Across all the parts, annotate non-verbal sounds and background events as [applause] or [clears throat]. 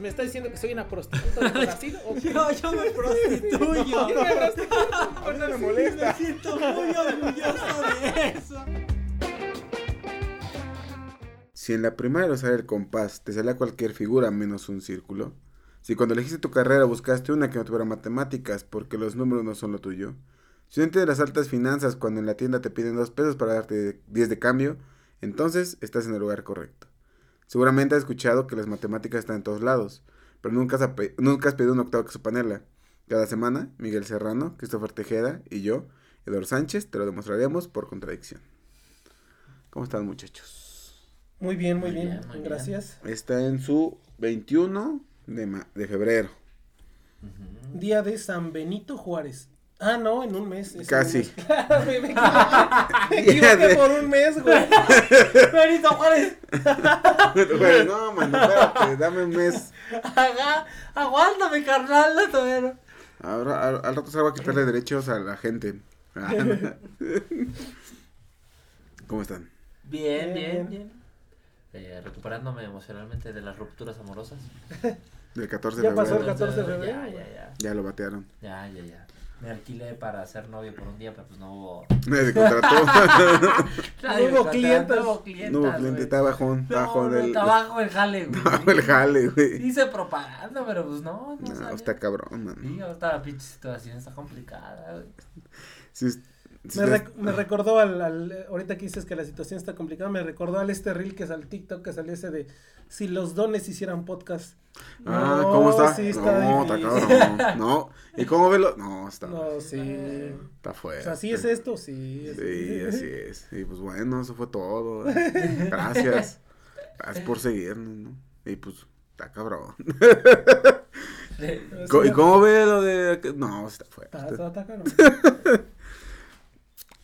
¿Me está diciendo que soy una prostituta de [laughs] Brasil? ¿O qué? yo, yo me prostituyo. [laughs] Yo me no [laughs] me molesta. Me siento muy orgulloso de eso. Si en la primaria usar el compás te salía cualquier figura menos un círculo, si cuando elegiste tu carrera buscaste una que no tuviera matemáticas porque los números no son lo tuyo, si no entiendes las altas finanzas cuando en la tienda te piden dos pesos para darte 10 de cambio, entonces estás en el lugar correcto. Seguramente has escuchado que las matemáticas están en todos lados, pero nunca has, nunca has pedido un octavo que su panela. Cada semana, Miguel Serrano, Christopher Tejeda y yo, Eduardo Sánchez, te lo demostraremos por contradicción. ¿Cómo están muchachos? Muy bien, muy, Muy bien. bien, muy bien. Gracias. Está en su 21 de, ma- de febrero. Día de San Benito Juárez. Ah, no, en un mes. Casi. un mes. Claro, [laughs] me, me equivoqué, me [laughs] equivoqué por un mes, güey. [laughs] Benito Juárez, Güey, no, mano, espérate, dame un mes. haga, aguántame, carnal, no te. Ahora, al, al rato se va a quitarle derechos a la gente. ¿Cómo están? Bien, Bien, bien, bien. Eh, recuperándome emocionalmente de las rupturas amorosas. Del 14 de Ya pasó el febrero. 14 de febrero. Ya, ya, ya. Ya lo batearon. Ya, ya, ya. Me alquilé para ser novio por un día, pero pues no hubo. [laughs] Nadie se contrató. Nadie hubo clientes. No hubo clientes. no hubo cliente, está bajón, está No, bajón no, el, está bajo el jale, güey. [laughs] el jale, güey. Hice propaganda, pero pues no, no. No, está cabrón, man. Sí, la pinche situación está complicada, güey. Si, si Me, rec- me recordó al, al- ahorita que dices que la situación está complicada, me recordó al este reel que es al TikTok que salió ese de si los dones hicieran podcast. Ah, No, ¿cómo está? Sí, está no, está cabrón. No. ¿Y cómo verlo? No, está. No, sí. Está O fuerte. sea, ¿sí es esto? Sí. es- Sí, así es. Y pues bueno, eso fue todo. [laughs] Gracias. Gracias por seguirnos, ¿no? Y pues, está cabrón. [laughs] ¿Y cómo ve lo de.? No, está fuerte. Está, está- está caro. [laughs]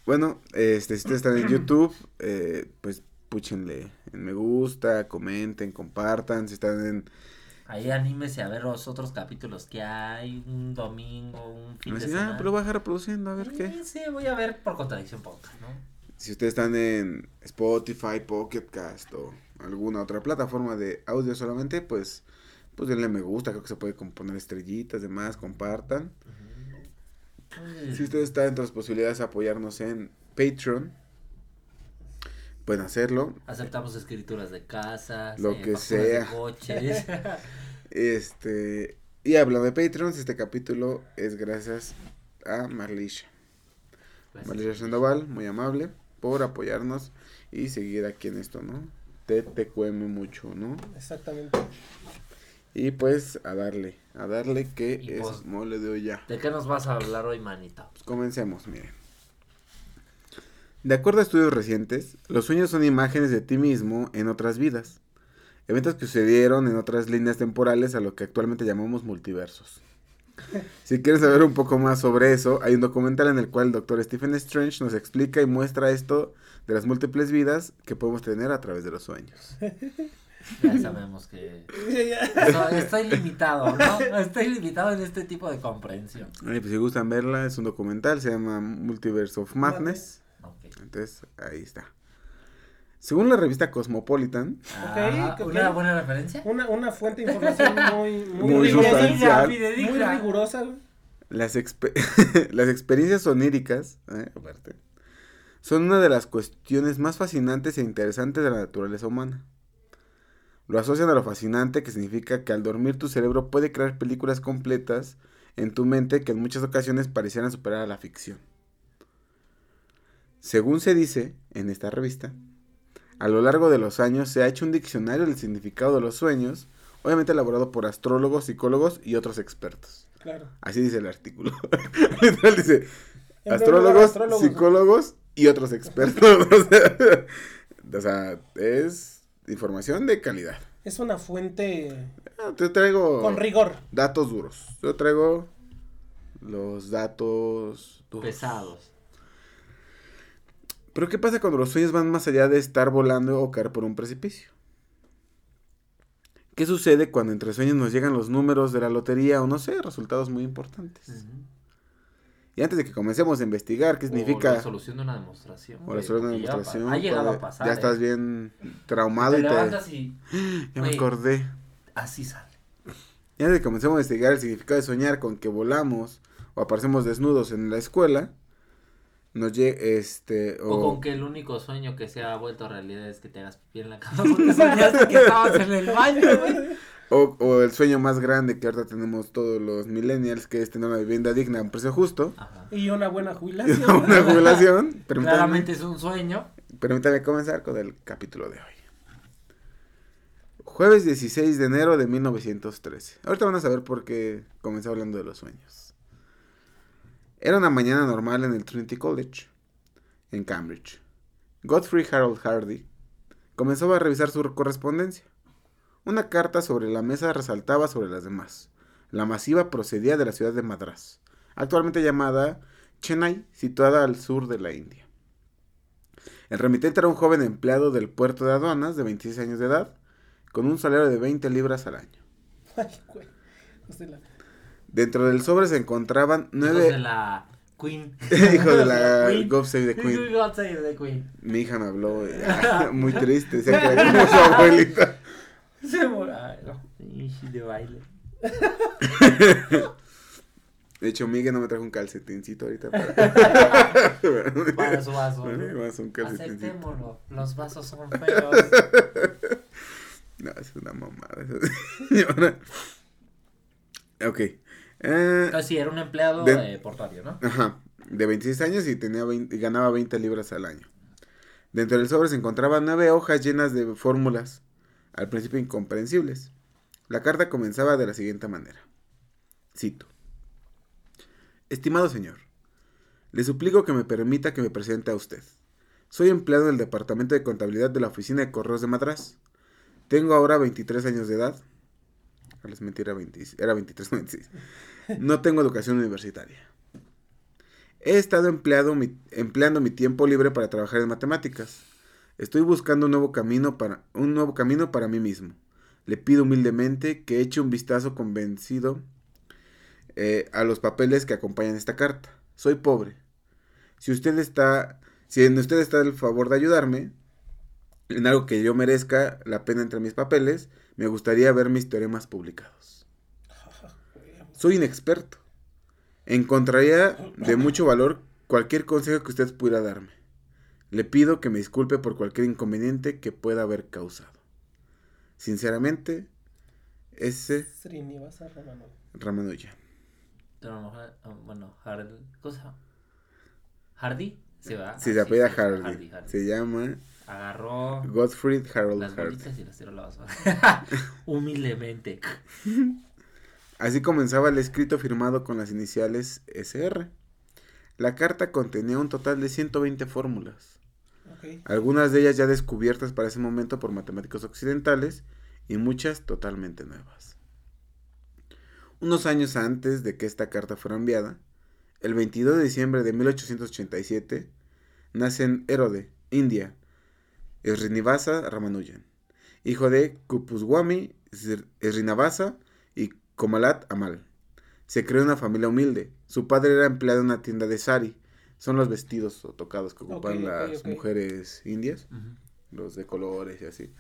Bueno, este, si ustedes están en YouTube, eh, pues púchenle en me gusta, comenten, compartan. Si están en. Ahí anímese a ver los otros capítulos que hay, un domingo, un fin me de dicen, semana. ah, pero voy a dejar reproduciendo, a ver qué. Sí, sí, voy a ver por contradicción podcast, ¿no? Si ustedes están en Spotify, Pocket Cast o alguna otra plataforma de audio solamente, pues, pues denle me gusta, creo que se puede componer estrellitas, demás, compartan. Si ustedes están entre las posibilidades de apoyarnos en Patreon, pueden hacerlo. Aceptamos escrituras de casas, Lo eh, que facturas de sea. coches. [laughs] Este, y hablando de Patreon, este capítulo es gracias a Marlisha. Marlisha Sandoval, muy amable, por apoyarnos y seguir aquí en esto, ¿no? Te te cueme mucho, ¿no? Exactamente. Y pues a darle, a darle que Y es pues- mole de olla. ¿De qué nos vas a hablar hoy, manito? Pues comencemos, miren. De acuerdo a estudios recientes, los sueños son imágenes de ti mismo en otras vidas. Eventos que sucedieron en otras líneas temporales a lo que actualmente llamamos multiversos. Si quieres saber un poco más sobre eso, hay un documental en el cual el doctor Stephen Strange nos explica y muestra esto de las múltiples vidas que podemos tener a través de los sueños. Ya sabemos que estoy, estoy limitado, ¿no? Estoy limitado en este tipo de comprensión. Ay, pues si gustan verla, es un documental, se llama Multiverse of Madness. Ok. Entonces, ahí está. Según la revista Cosmopolitan, Ah, ok. ¿Una buena referencia? Una, una fuente de información muy, muy, Muy rigurosa, sustancial. muy rigurosa. güey. las, expe- [laughs] las experiencias oníricas, ¿eh? aparte, son una de las cuestiones más fascinantes e interesantes de la naturaleza humana. Lo asocian a lo fascinante que significa que al dormir tu cerebro puede crear películas completas en tu mente que en muchas ocasiones parecieran superar a la ficción. Según se dice en esta revista, a lo largo de los años se ha hecho un diccionario del significado de los sueños, obviamente elaborado por astrólogos, psicólogos y otros expertos. Claro. Así dice el artículo. [laughs] Dice, astrólogos, astrólogos, psicólogos y otros expertos. [laughs] o sea, es información de calidad. Es una fuente Ah, Te traigo con rigor. datos duros. Yo traigo los datos pesados. Pero ¿qué pasa cuando los sueños van más allá de estar volando o caer por un precipicio? ¿Qué sucede cuando entre sueños nos llegan los números de la lotería o no sé, resultados muy importantes? Y antes de que comencemos a investigar qué significa... O la solución de una demostración. O la solución de una demostración. Ha llegado a pasar. Ya estás ¿eh? bien traumado y te... Y... [gasps] Ya me acordé. Así sale. Y antes de que comencemos a investigar el significado de soñar con que volamos o aparecemos desnudos en la escuela, llega este o... con que el único sueño que se ha vuelto realidad es que te hagas pipí en la cama porque soñaste que estabas en el baño güey. O, o, el sueño más grande que ahorita tenemos todos los millennials, que es tener una vivienda digna a un precio justo. Ajá. Y una buena jubilación. [laughs] una jubilación. [laughs] Claramente es un sueño. Permítame comenzar con el capítulo de hoy. Jueves 16 de enero de 1913. Ahorita van a saber por qué comencé hablando de los sueños. Era una mañana normal en el Trinity College, en Cambridge. Godfrey Harold Hardy comenzó a revisar su correspondencia. Una carta sobre la mesa resaltaba sobre las demás. La masiva procedía de la ciudad de Madras, actualmente llamada Chennai, situada al sur de la India. El remitente era un joven empleado del puerto de aduanas de 26 años de edad, con un salario de 20 libras al año. [laughs] Dentro del sobre se encontraban nueve... Hijos de la Queen. [laughs] Hijo de la [laughs] God Save the Queen. God Save the Queen. Mi hija me habló [laughs] muy triste, se como su abuelita. Se no. de baile. De hecho, Miguel no me trajo un calcetincito ahorita para, para su vaso. un Aceptémoslo. Los vasos son feos. No, es una mamada. ok. Eh, ah, sí, era un empleado de, eh, portuario, ¿no? Ajá. De 26 años y, tenía 20, y ganaba 20 libras al año. Dentro del sobre se encontraban nueve hojas llenas de fórmulas al principio incomprensibles. La carta comenzaba de la siguiente manera. Cito. Estimado señor, le suplico que me permita que me presente a usted. Soy empleado del Departamento de Contabilidad de la Oficina de Correos de Madras. Tengo ahora 23 años de edad. Les 20, era 23, 26. [laughs] No tengo educación universitaria. He estado empleando mi tiempo libre para trabajar en matemáticas. Estoy buscando un nuevo camino para, un nuevo camino para mí mismo. Le pido humildemente que eche un vistazo convencido eh, a los papeles que acompañan esta carta. Soy pobre. Si usted está, si en usted está el favor de ayudarme en algo que yo merezca la pena entre mis papeles, me gustaría ver mis teoremas publicados. Soy inexperto. Encontraría de mucho valor cualquier consejo que usted pudiera darme. Le pido que me disculpe por cualquier inconveniente que pueda haber causado. Sinceramente, ese... Srinivasa Ramanujan. Ramanujan. Bueno, Hardy. ¿Cosa? ¿Hardy? Se va. Sí, se apellida Hardy. Se llama... Agarró... Godfrey Harold las Hardy. y las tiró a la basura. Humildemente. Así comenzaba el escrito firmado con las iniciales SR. La carta contenía un total de 120 fórmulas. Algunas de ellas ya descubiertas para ese momento por matemáticos occidentales y muchas totalmente nuevas. Unos años antes de que esta carta fuera enviada, el 22 de diciembre de 1887, nace en Erode, India, Srinivasa Ramanujan, hijo de Kupuswami Srinivasa y Komalat Amal. Se creó en una familia humilde. Su padre era empleado en una tienda de sari, son los vestidos o tocados que ocupan las mujeres indias, los de colores y así.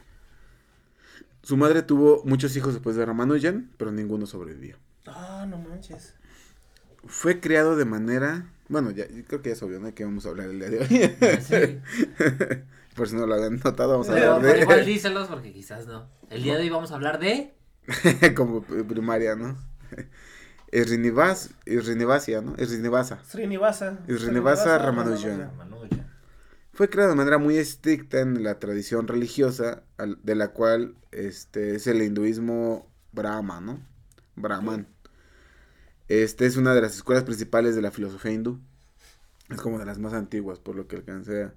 Su madre tuvo muchos hijos después de Ramanujan, pero ninguno sobrevivió. Ah, no manches. Fue criado de manera, bueno, ya creo que ya es obvio, ¿no? Que vamos a hablar el día de hoy. Sí. [laughs] Por si no lo habían notado, vamos a hablar de. Igual [laughs] díselos porque quizás no. El día de hoy vamos a hablar de. [laughs] Como primaria, ¿no? [laughs] Srinivas, Srinivasia, ¿no? Srinivasa. Srinivasa. Srinivasa Ramanujan. Fue creado de manera muy estricta en la tradición religiosa de la cual este es el hinduismo Brahma, ¿no? Brahman. Este es una de las escuelas principales de la filosofía hindú. Es como de las más antiguas, por lo que alcancé a...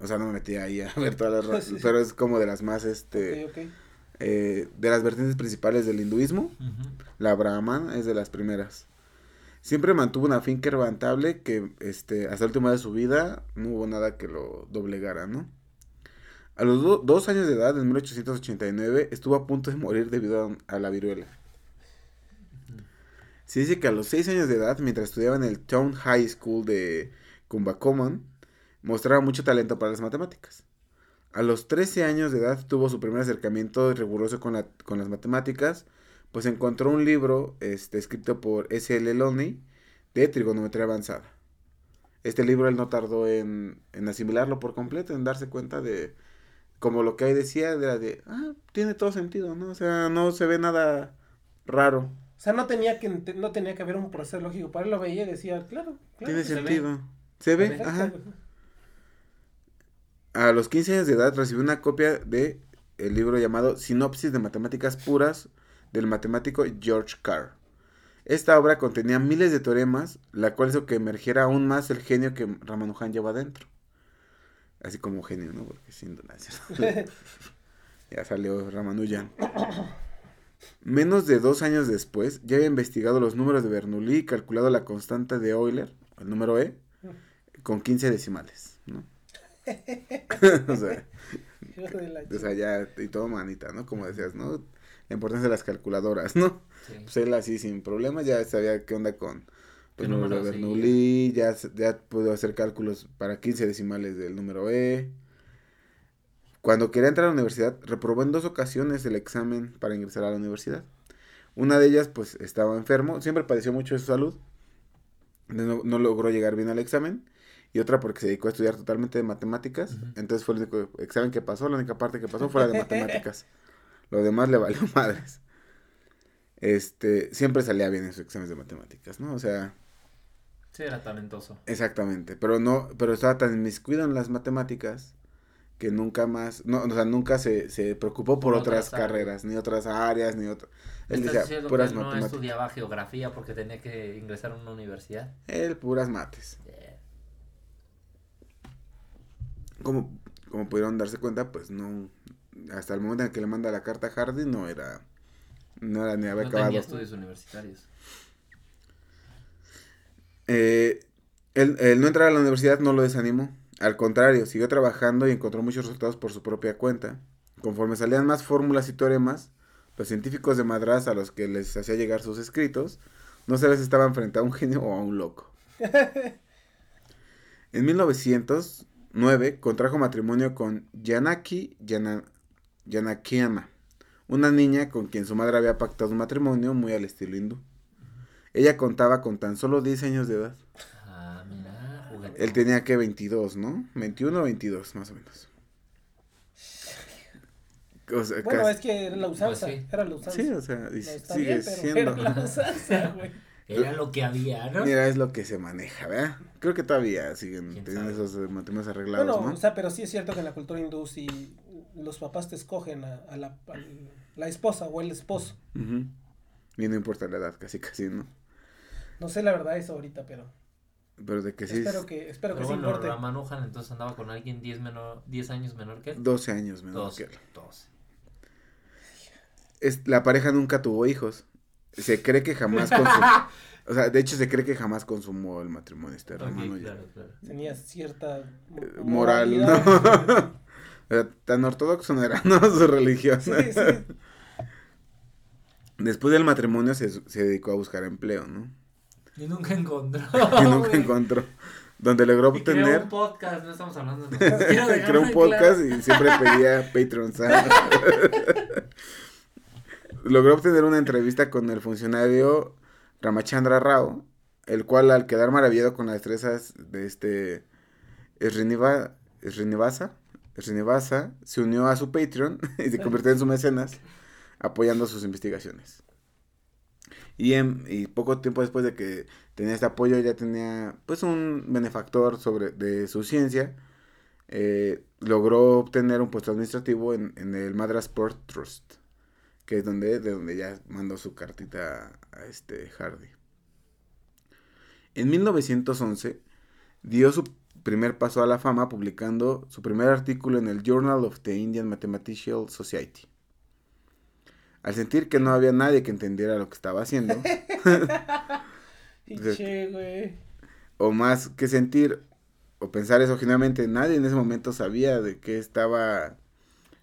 o sea, no me metí ahí a [laughs] ver todas las... [laughs] Pero es como de las más, este... Eh, de las vertientes principales del hinduismo, la Brahman es de las primeras. Siempre mantuvo una finca rentable que este, hasta el último de su vida no hubo nada que lo doblegara, ¿no? A los dos años de edad, en 1889, estuvo a punto de morir debido a, la viruela. Se dice que a los seis años de edad, mientras estudiaba en el Town High School de Kumbakoman, mostraba mucho talento para las matemáticas. A los 13 años de edad tuvo su primer acercamiento riguroso con, la, con las matemáticas, pues encontró un libro este, escrito por S.L. Loney de trigonometría avanzada. Este libro él no tardó en, asimilarlo por completo, en darse cuenta de, como lo que ahí decía, era de, ah, tiene todo sentido, ¿no? O sea, no se ve nada raro. O sea, no tenía que, no tenía que haber un proceso lógico, para él lo veía y decía, claro, Tiene sentido. Se ve, ajá. A los 15 años de edad recibió una copia de el libro llamado Sinopsis de Matemáticas Puras del matemático George Carr. Esta obra contenía miles de teoremas, la cual hizo que emergiera aún más el genio que Ramanujan lleva adentro. Así como genio, ¿no? Porque sin duda. [laughs] [laughs] ya salió Ramanujan. Menos de dos años después, ya había investigado los números de Bernoulli y calculado la constante de Euler, el número E, con 15 decimales, ¿no? [laughs] o, sea, o sea, ya, y todo manita, ¿no? Como decías, ¿no? la importancia de las calculadoras, ¿no? Pues él así sin problemas ya sabía qué onda con pues, número de Bernoulli, ya, ya pudo hacer cálculos para 15 decimales del número E. Cuando quería entrar a la universidad, reprobó en dos ocasiones el examen para ingresar a la universidad. Una de ellas, pues, estaba enfermo, siempre padeció mucho de su salud, no, logró llegar bien al examen, y otra porque se dedicó a estudiar totalmente de matemáticas, entonces fue el único examen que pasó, la única parte que pasó fue la de [laughs] matemáticas. Lo demás le valió madres. Este, siempre salía bien en sus exámenes de matemáticas, ¿no? O sea. Sí, era talentoso. Exactamente. Pero no, pero estaba tan inmiscuido en las matemáticas que nunca más, no, o sea, nunca se, se preocupó por, otras, carreras, ni otras áreas, ni otras. Él decía, puras que no estudiaba geografía porque tenía que ingresar a una universidad. Él, puras mates. Como, como pudieron darse cuenta, pues no, hasta el momento en que le manda la carta a Hardy no era no era ni había acabado. Tenía estudios universitarios. Eh, el, no entrar a la universidad no lo desanimó. Al contrario, siguió trabajando y encontró muchos resultados por su propia cuenta. Conforme salían más fórmulas y teoremas, los científicos de Madras a los que les hacía llegar sus escritos, no sabía si estaban frente a un genio o a un loco. [laughs] en 1909 contrajo matrimonio con Yanaki Yana, Yanakiama, una niña con quien su madre había pactado un matrimonio muy al estilo hindú. Ella contaba con tan solo 10 años de edad. Ah, mira, Él tenía que 22, ¿no? 21 o 22, más o menos. bueno, es que era la usanza, pues era la usanza. Sí, o sea, sigue siendo. Era la [laughs] usanza, güey. Era lo que había, ¿no? Mira, es lo que se maneja, ¿verdad? Creo que todavía siguen teniendo esos matrimonios arreglados, bueno, ¿no? o sea, pero sí es cierto que en la cultura hindú sí los papás te escogen a, la, la, esposa o el esposo. Y no importa la edad, casi casi, ¿no? No sé la verdad eso ahorita, pero... Pero de que sí. Espero que, espero pero que sí importe. entonces andaba con alguien 10 menor, diez años menor que él. 12 años menor que él. 12. Es, la pareja nunca tuvo hijos. Se cree que jamás consumó. [laughs] o sea, de hecho se cree que jamás consumó el matrimonio este hermano. claro, claro. Tenía cierta eh, moral, ¿no? [laughs] [laughs] tan ortodoxo no era, ¿no? [laughs] Su religión. Sí, sí. Después del matrimonio se, se, dedicó a buscar empleo, ¿no? Y nunca encontró. y nunca encontró. Donde logró obtener. Creó un podcast, no estamos hablando de. creó un podcast y siempre pedía Patreon. logró obtener una entrevista con el funcionario Ramachandra Rao, el cual al quedar maravillado con las destrezas de este Srinivasa, Srinivasa se unió a su Patreon [laughs] y se convirtió en su mecenas, apoyando sus investigaciones. Y, y poco tiempo después de que tenía este apoyo, ya tenía pues un benefactor sobre, de su ciencia. Eh, logró obtener un puesto administrativo en, el Madras Port Trust, que es donde, de donde ya mandó su cartita a este Hardy. En 1911 dio su primer paso a la fama publicando su primer artículo en el Journal of the Indian Mathematical Society. Al sentir que no había nadie que entendiera lo que estaba haciendo. [laughs] Piche. O más que sentir o pensar eso, generalmente nadie en ese momento sabía de qué estaba,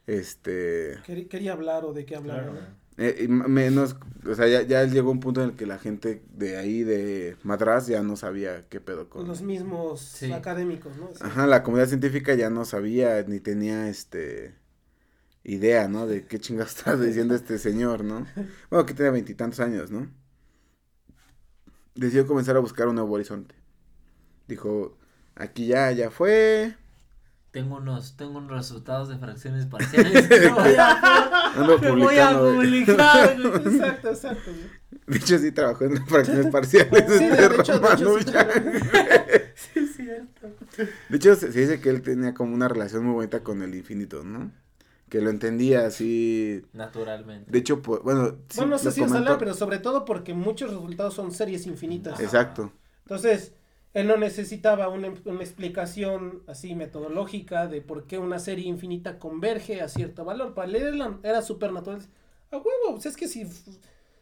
este... Quería, quería hablar o de qué hablar. Claro. Eh, menos, o sea, ya, ya llegó un punto en el que la gente de ahí, de Madras, ya no sabía qué pedo con... Los mismos Sí. académicos, ¿no? Sí. Ajá, la comunidad científica ya no sabía ni tenía este idea, ¿no? De qué chingados [laughs] está diciendo este señor, ¿no? [laughs] Bueno, que tenía veintitantos años, ¿no? Decidió comenzar a buscar un nuevo horizonte. Dijo, aquí ya, ya fue. Tengo unos, tengo unos resultados de fracciones parciales [laughs] que [laughs] voy a, Ando que voy a publicar. güey. [laughs] Exacto, exacto. güey. De hecho, sí trabajó en fracciones parciales. Sí, este de hecho, de hecho, sí es cierto. De hecho, se, se dice que él tenía como una relación muy bonita con el infinito, ¿no? Que lo entendía así. Naturalmente. De hecho, pues, bueno. sí, bueno, no sé si es hablar, pero sobre todo porque muchos resultados son series infinitas. Exacto. Entonces, él no necesitaba una, una explicación así metodológica de por qué una serie infinita converge a cierto valor. Para leer era, era súper natural. A huevo, pues es que si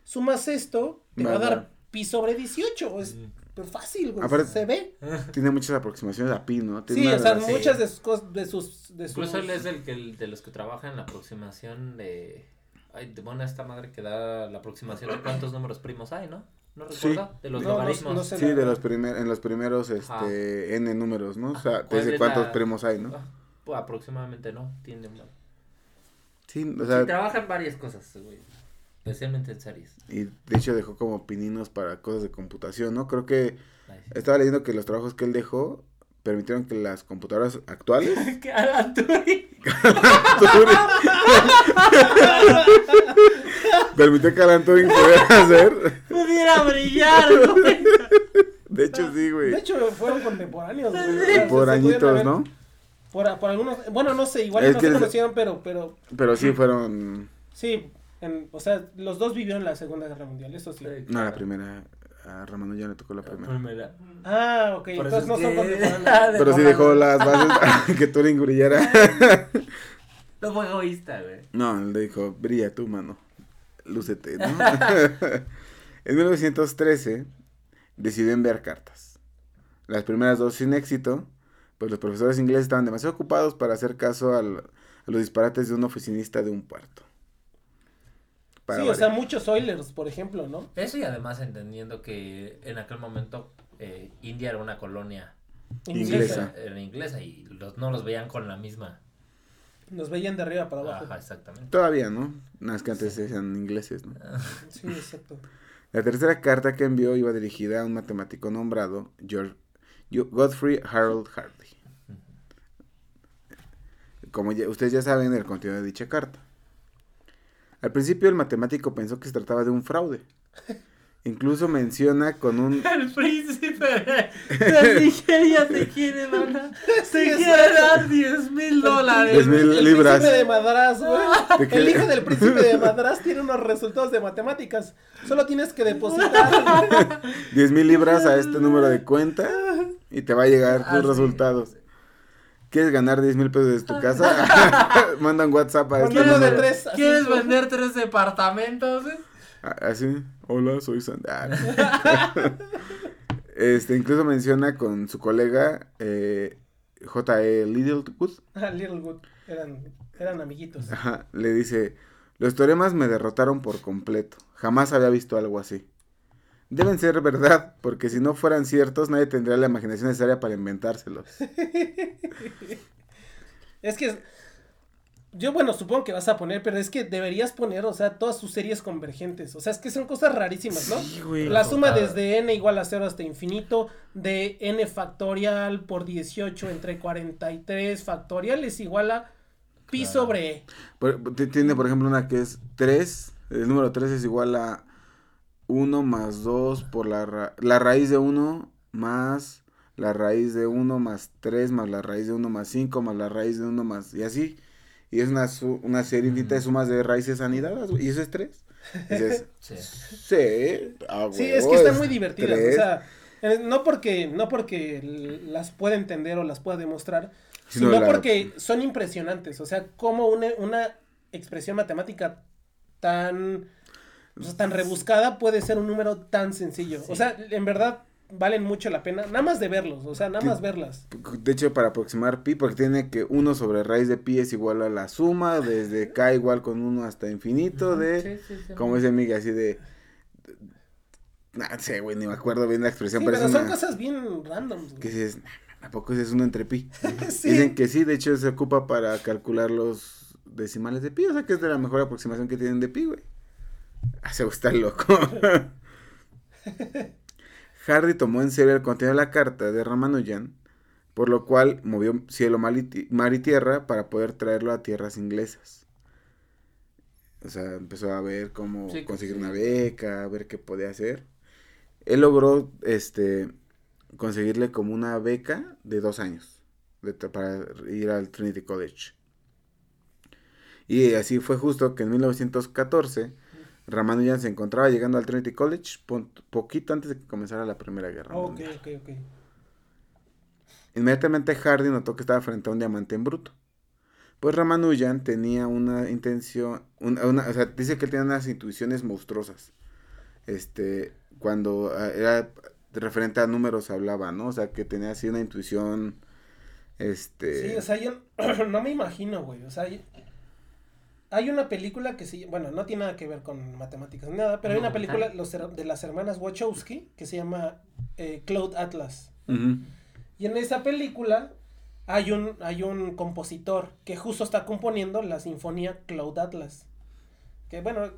sumas esto, te va, Va a dar pi sobre 18. Es súper fácil, güey. Aparte- Se ve. [laughs] Tiene muchas aproximaciones a pi, ¿no? Tiene Sí, o sea, muchas de sus cosas, de sus... De sus Incluso él es el que el- de los que trabaja en la aproximación de. Ay, de bueno, esta madre que da la aproximación de cuántos números primos hay, ¿no? No Sí. recuerdo. De los No, no- logaritmos. no. Sí, de los primer, en los primeros, este, n números, ¿no? O sea, Ajá, ¿cuál desde es cuántos la- primos hay, ¿no? Ah, pues aproximadamente no. Tiene un. Sí, o Sí, sea, trabaja en varias cosas, güey. Especialmente en series. y de hecho dejó como pininos para cosas de computación, ¿no? Creo que estaba leyendo que los trabajos que él dejó permitieron que las computadoras actuales [laughs] ¿Qué Alan Turing? [laughs] permitió que Alan Turing pudiera hacer. Brillar, güey. [laughs] De hecho, sí, güey. De hecho, fueron contemporáneos. güey. Por añitos, ¿no? Por, por algunos, bueno, no sé, igual Es no que se les- conocieron, pero, pero Pero sí fueron. sí, en, o sea, los dos vivieron la Segunda Guerra Mundial, eso sí. No, la primera. A Ramón ya le tocó la primera. Primera. Ah, ok, Por entonces no son [laughs] contemporáneos. Pero sí dejó las bases [laughs] que Turing brillara. No fue egoísta, güey. No, él le dijo, brilla tú, mano. Lúcete, ¿no? En 1913 decidió enviar cartas. Las primeras dos sin éxito, pues los profesores ingleses estaban demasiado ocupados para hacer caso al- a los disparates de un oficinista de un puerto. Para Sí, o sea, muchos Oilers, por ejemplo, ¿no? Eso y además entendiendo que en aquel momento eh, India era una colonia Inglesa. Era inglesa y los, no los veían con la misma. Nos veían de arriba para abajo. Ajá, exactamente. Todavía, ¿no? Nada más que antes eran ingleses, ¿no? Sí, exacto. La tercera carta que envió iba dirigida a un matemático nombrado George Godfrey Harold Hartley. Como ya- ustedes ya saben el contenido de dicha carta. Al principio el matemático pensó que se trataba de un fraude. Incluso menciona con un... [laughs] El príncipe [laughs] de Nigeria te quiere dar, Sí, te es quiere dar 10 mil dólares. 10 mil El libras. príncipe de Madras, güey. ¿De? El hijo del príncipe de Madras tiene unos resultados de matemáticas. Solo tienes que depositar. [laughs] 10 mil libras a este número de cuenta y te va a llegar Ah, tus sí. resultados. ¿Quieres ganar 10 mil pesos desde tu casa? Manda un WhatsApp a este Mándalo de número. tres. ¿Quieres vender tres departamentos? eh? Ah, Así, hola, soy Sandra. [laughs] este, incluso menciona con su colega eh, J.E. Littlewood. Ah, Littlewood. Eran, eran amiguitos. Ajá, le dice, los teoremas me derrotaron por completo. Jamás había visto algo así. Deben ser verdad, porque si no fueran ciertos, nadie tendría la imaginación necesaria para inventárselos. [laughs] Es que. Yo, bueno, supongo que vas a poner, pero es que deberías poner, o sea, todas sus series convergentes. O sea, es que son cosas rarísimas, ¿no? Sí, güey. La suma Total. desde n igual a 0 hasta infinito, de n factorial por 18 entre 43 factorial es igual a pi Claro. sobre e. Por- tiene, por ejemplo, una que es 3. El número 3 es igual a 1 más 2 por la, ra- la raíz de 1 más la raíz de 1 más 3 más la raíz de 1 más 5 más la raíz de 1 más... Y así. Y es una, su- una serie infinita de sumas de raíces anidadas, güey, Y eso es 3. Dices, [laughs] Sí. sí. Sí, es que están muy divertidas, tres. o sea, no porque, no porque las pueda entender o las pueda demostrar, Sino sino la- porque son impresionantes, o sea, como una, una expresión matemática tan o sea, tan rebuscada puede ser un número tan sencillo. O sea, en verdad valen mucho la pena, nada más de verlos, o sea, nada más verlas. De hecho, para aproximar pi, porque tiene que uno sobre raíz de pi es igual a la suma, desde [laughs] k igual con uno hasta infinito, de, Sí, sí, sí. como dice Miguel, así de... No sé, güey, ni me acuerdo bien la expresión, Sí, pero, pero son una- cosas bien randoms. güey. Que si es, ¿a poco es uno entre pi? [laughs] Sí. Dicen que sí, de hecho se ocupa para calcular los decimales de pi, o sea que es de la mejor aproximación que tienen de pi, güey. Ah, se está loco. [laughs] Hardy tomó en serio el contenido de la carta de Ramanujan, por lo cual movió cielo, mar y, tierra para poder traerlo a tierras inglesas. O sea, empezó a ver cómo Sí, conseguir sí. una beca, a ver qué podía hacer. Él logró, este, conseguirle como una beca de dos años de para ir al Trinity College. Y así fue justo que en 1914 Ramanujan se encontraba llegando al Trinity College poquito antes de que comenzara la Primera Guerra Mundial. ok, ok. Inmediatamente Hardy notó que estaba frente a un diamante en bruto. Pues Ramanujan tenía una intención, una, una- o sea, dice que él tenía unas intuiciones monstruosas. Este, cuando ah, era referente a números hablaba, ¿no? O sea, que tenía así una intuición, este... Sí, o sea, yo [clears throat] no me imagino, güey. O sea, hay, una película que se bueno, no tiene nada que ver con matemáticas ni nada, pero hay una película los de las hermanas Wachowski que se llama eh, Cloud Atlas. Y en esa película hay un, hay un compositor que justo está componiendo la sinfonía Cloud Atlas. Que bueno,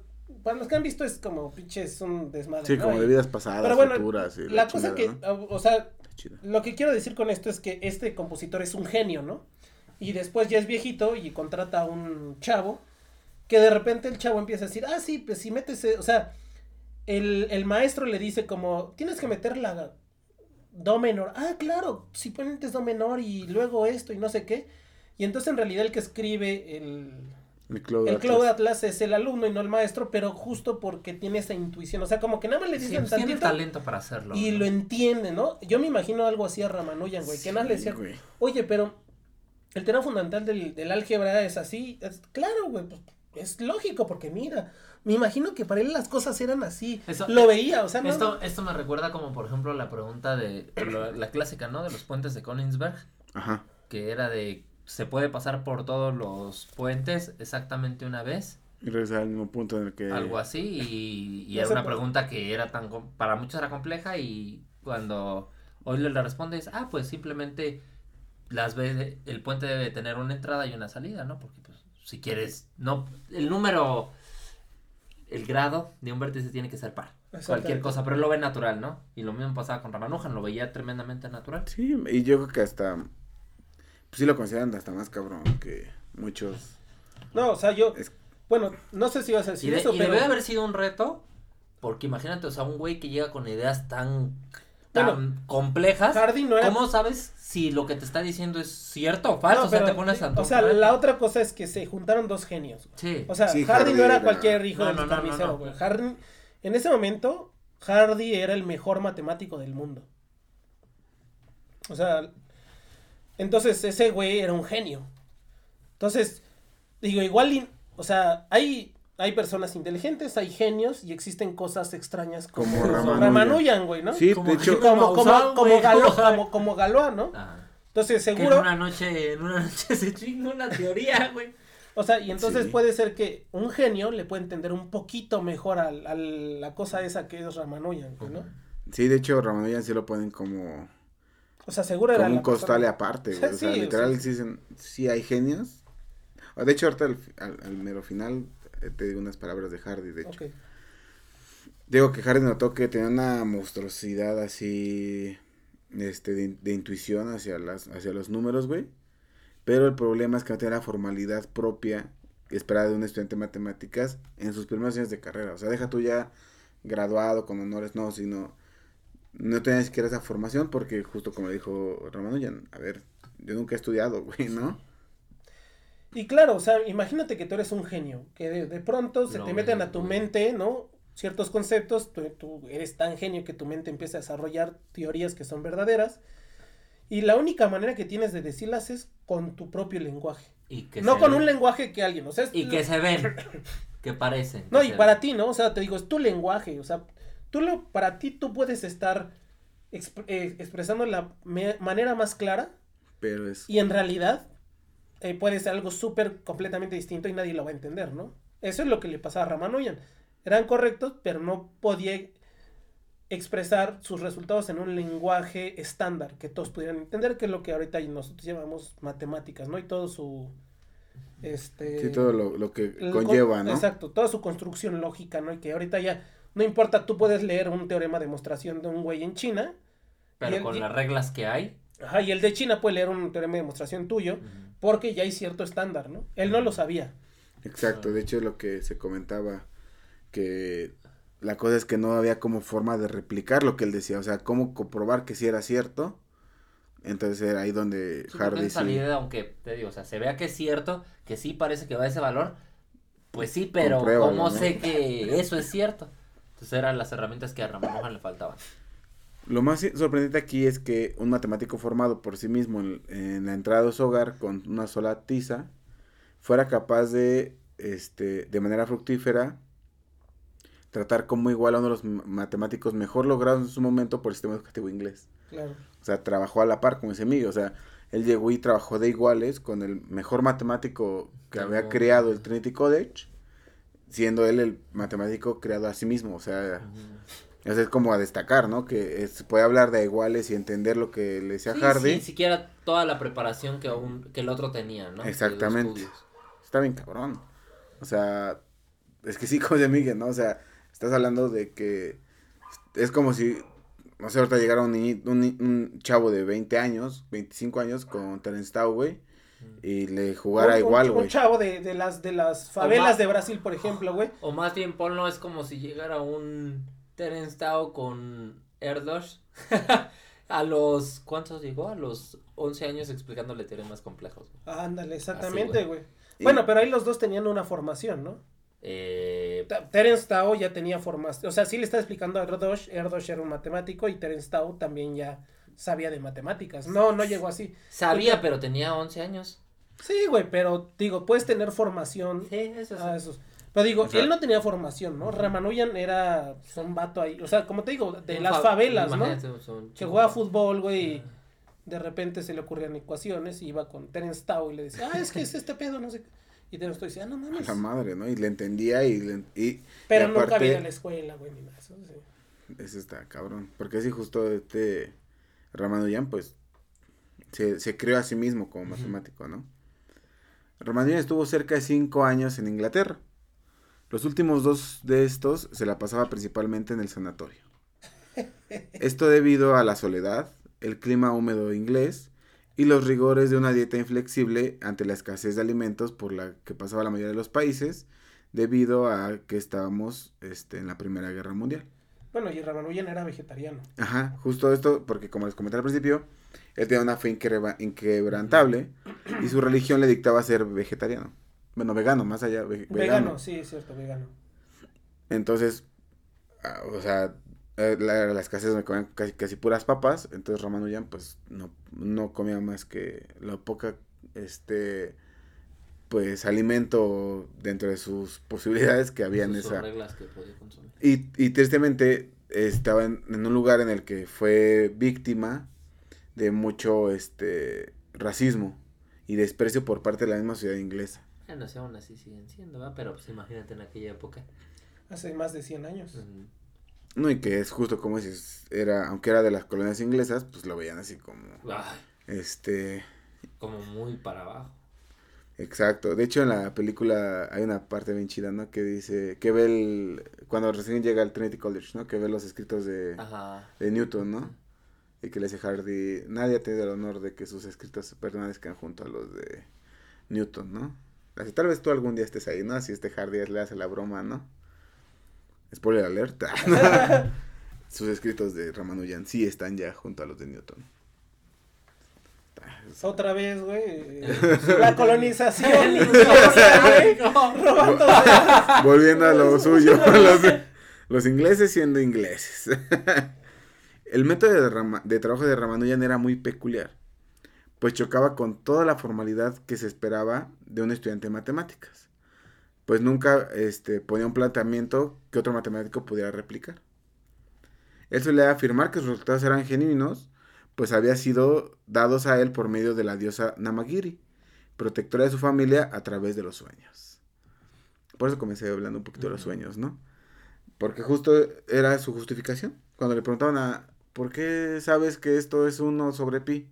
para los que han visto es como pinches un desmadre. Sí, ¿no? como de vidas pasadas, Pero bueno, futuras la cosa que, ¿no? o sea, lo que quiero decir con esto es que este compositor es un genio, ¿no? Y después ya es viejito y contrata a un chavo que de repente el chavo empieza a decir, ah, sí, pues si metes, eh", o sea, el, el maestro le dice como, tienes que meter la do menor. Ah, claro, si pones do menor y luego esto y no sé qué. Y entonces en realidad el que escribe el, El Cloud el Atlas. Cloud Atlas es el alumno y no el maestro, pero justo porque tiene esa intuición. O sea, como que nada más le Sí, dicen pues tiene talento para hacerlo. y ¿no? lo entiende, ¿no? Yo me imagino algo así a Ramanujan, güey, que nada le Sí, decía, güey. oye, pero el tema fundamental del, del álgebra es así. Es, claro, güey, pues, es lógico, porque mira, me imagino que para él las cosas eran así. Eso- lo veía, o sea, no. Esto, esto me recuerda como, por ejemplo, la pregunta de la, la clásica, ¿no? De los puentes de Königsberg, Ajá. que era de, ¿se puede pasar por todos los puentes exactamente una vez? Y regresa al mismo punto en el que... Algo así, y, [laughs] era una pregunta que era tan, com- para muchos era compleja, y cuando hoy le respondes, ah, pues simplemente las ve, el puente debe tener una entrada y una salida, ¿no? Porque, pues, si quieres, no, el número, el grado de un vértice tiene que ser par. Cualquier cosa, pero él lo ve natural, ¿no? Y lo mismo pasaba con Ramanujan, lo veía tremendamente natural. Sí, y yo creo que hasta... Pues sí lo consideran hasta más cabrón que muchos... No, o sea, yo, Es- bueno, no sé si vas a Y, decir de- eso, y pero... debe haber sido un reto, porque imagínate, o sea, un güey que llega con ideas tan, tan Bueno, complejas, Hardy no era... ¿cómo sabes si lo que te está diciendo es cierto o falso? No, o sea, pero, te pones a o sea, la otra cosa es que se juntaron dos genios. Sí. O sea, Sí, Hardy, Hardy no era era- cualquier hijo No, del no, no, no, carnicero, no. güey. Hardy, en ese momento, Hardy era el mejor matemático del mundo. O sea, entonces ese güey era un genio. Entonces, digo, igual, o sea, hay, hay personas inteligentes, hay genios y existen cosas extrañas como, Como [laughs] Ramanujan. Ramanujan, güey, ¿no? Sí, Como de hecho... Como, como, como, Galo- [laughs] como, como Galois, ¿no? Ah, Entonces, que en seguro, una noche, en una noche [laughs] se chingó una teoría, güey. O sea, y entonces Sí. puede ser que un genio le puede entender un poquito mejor a, a la cosa esa que es Ramanujan, güey, ¿no? Sí, de hecho, Ramanujan sí lo ponen como... O sea, seguro era como un costale aparte, güey. O sea, Sí, o literal, sea, sí, dicen, sí hay genios. O, De hecho, ahorita al, al- al mero final te digo unas palabras de Hardy, de hecho. Digo que Hardy notó que tenía una monstruosidad así, este, de, de intuición hacia, las, hacia los números, güey. Pero el problema es que no tenía la formalidad propia esperada de un estudiante de matemáticas en sus primeros años de carrera. O sea, deja tú ya graduado con honores, no, sino no tenía ni siquiera esa formación porque justo como dijo Ramanujan, a ver, yo nunca he estudiado, güey, ¿no? Y claro, o sea, imagínate que tú eres un genio, que de, de pronto se te meten a tu mente, ¿no? Ciertos conceptos, tú, tú eres tan genio que tu mente empieza a desarrollar teorías que son verdaderas. Y la única manera que tienes de decirlas es con tu propio lenguaje. Y que no con ven. un lenguaje que alguien, o sea, es Y que se ven. [coughs] que parecen. No, que y para ti, ¿no? O sea, te digo, es tu lenguaje. O sea, tú lo, para ti tú puedes estar exp- eh, expresando la manera más clara Pero es... y en realidad eh, puede ser algo súper completamente distinto y nadie lo va a entender, ¿no? Eso es lo que le pasaba a Ramanujan. Eran correctos, pero no podía expresar sus resultados en un lenguaje estándar que todos pudieran entender, que es lo que ahorita nosotros llamamos matemáticas, ¿no? Y todo su... Este, Sí, todo lo, lo que conlleva, con- ¿no? Exacto, toda su construcción lógica, ¿no? Y que ahorita ya, no importa, tú puedes leer un teorema de demostración de un güey en China, Pero con y- las reglas que hay. ajá, y el de China puede leer un teorema de demostración tuyo, porque ya hay cierto estándar, ¿no? Él no lo sabía. Exacto, de hecho es lo que se comentaba, que la cosa es que no había como forma de replicar lo que él decía, o sea, cómo comprobar que sí era cierto. Entonces era ahí donde Sí, Hardy esa sí, idea, aunque te digo, o sea, se vea que es cierto, que sí parece que va a ese valor, pues sí, pero ¿cómo ¿no? sé que eso es cierto? Entonces eran las herramientas que a Ramanujan le faltaban. Lo más sorprendente aquí es que un matemático formado por sí mismo en, en la entrada de su hogar con una sola tiza fuera capaz de, este, de manera fructífera, tratar como igual a uno de los matemáticos mejor logrados en su momento por el sistema educativo inglés. Claro. O sea, trabajó a la par con ese amigo. O sea, él llegó y trabajó de iguales con el mejor matemático que había creado el Trinity College, siendo él el matemático creado a sí mismo. O sea, eso es como a destacar, ¿no? Que se puede hablar de iguales y entender lo que le decía Sí, Hardy. Sin siquiera toda la preparación que, un, que el otro tenía, ¿no? Exactamente. Está bien cabrón. O sea, es que sí, [laughs] como de Miguel, ¿no? O sea, estás hablando de que es como si, no sé, ahorita llegara un, niñi- un, ni- un chavo de 20 años, 25 años con Terence Tao, güey, y le jugara Un- un- igual, Un, güey. chavo de, de las, de las favelas más- de Brasil, por ejemplo, güey. O más bien, ponlo, es como si llegara un Terence Tao con Erdos [laughs] a los, ¿cuántos llegó? A los 11 años explicándole teoremas complejos. Ándale, Así, exactamente, güey. güey. Y- Bueno, pero ahí los dos tenían una formación, ¿no? Eh, Terence Tao ya tenía formación, o sea, sí le estaba explicando a Erdos, Erdos era un matemático y Terence Tao también ya sabía de matemáticas. No, no llegó así. sabía, pero tenía 11 años. Sí, güey, pero digo, puedes tener formación Sí, eso sí. a esos. Pero digo, O sea- él no tenía formación, ¿no? Ramanujan era pues, un vato ahí, o sea, como te digo, de las fa- favelas, ¿no? Que jugaba fútbol, güey, y de repente se le ocurrían ecuaciones y iba con Terence Tao y le decía, ah, es que es este pedo, no sé qué. Y Terence Tao decía, ah, no mames. la madre, ¿no? Y le entendía y... le- y Pero y nunca aparte- había ido a la escuela, güey, ni nada. Eso, sí. Eso está cabrón. Porque así justo este Ramanujan, pues, se, se creó a sí mismo como matemático, ¿no? Ramanujan estuvo cerca de cinco años en Inglaterra. Los últimos dos de estos se la pasaba principalmente en el sanatorio. [laughs] Esto debido a la soledad, el clima húmedo inglés y los rigores de una dieta inflexible ante la escasez de alimentos por la que pasaba la mayoría de los países debido a que estábamos este, en la Primera Guerra Mundial. Bueno, y Ramanujan era vegetariano. Ajá, justo esto, porque como les comenté al principio, él tenía una fe inquebra- inquebrantable y su religión le dictaba ser vegetariano. Bueno, vegano, más allá, ve- Vegano, vegano. sí, es cierto, vegano. Entonces, ah, o sea, eh, la, la escasez me comían casi, casi puras papas, entonces Ramanujan pues no, no comía más que la poca, este, pues alimento dentro de sus posibilidades que había en esa... reglas que podía consumir. Y, y tristemente estaba en, en un lugar en el que fue víctima de mucho este racismo y desprecio por parte de la misma ciudad inglesa. Bueno, si aún así siguen siendo, ¿va? Pero pues imagínate en aquella época. Hace más de 100 años. No, y que es justo como dices, era, aunque era de las colonias inglesas, pues lo veían así como, Ay, este, como muy para abajo. exacto. De hecho, en la película hay una parte bien chida, ¿no? Que dice, que ve el, cuando recién llega al Trinity College, ¿no? Que ve los escritos de, Ajá. de Newton, ¿no? Y que le dice Hardy, nadie ha tenido el honor de que sus escritos permanezcan junto a los de Newton, ¿no? Así tal vez tú algún día estés ahí, ¿no? Así este Hardy le hace la broma, ¿no? Spoiler alert. [laughs] sus escritos de Ramanujan sí están ya junto a los de Newton. Otra vez, güey. La colonización. [laughs] Güey. [laughs] Volviendo a lo suyo, los, los ingleses siendo ingleses. El método de, Rama- de trabajo de Ramanujan era muy peculiar, pues chocaba con toda la formalidad que se esperaba de un estudiante de matemáticas. pues nunca este, ponía un planteamiento que otro matemático pudiera replicar. Él solía afirmar que sus resultados eran genuinos, pues había sido dados a él por medio de la diosa Namagiri, protectora de su familia a través de los sueños. Por eso comencé hablando un poquito de los sueños, ¿no? Porque justo era su justificación. Cuando le preguntaban a, ¿por qué sabes que esto es uno sobre pi?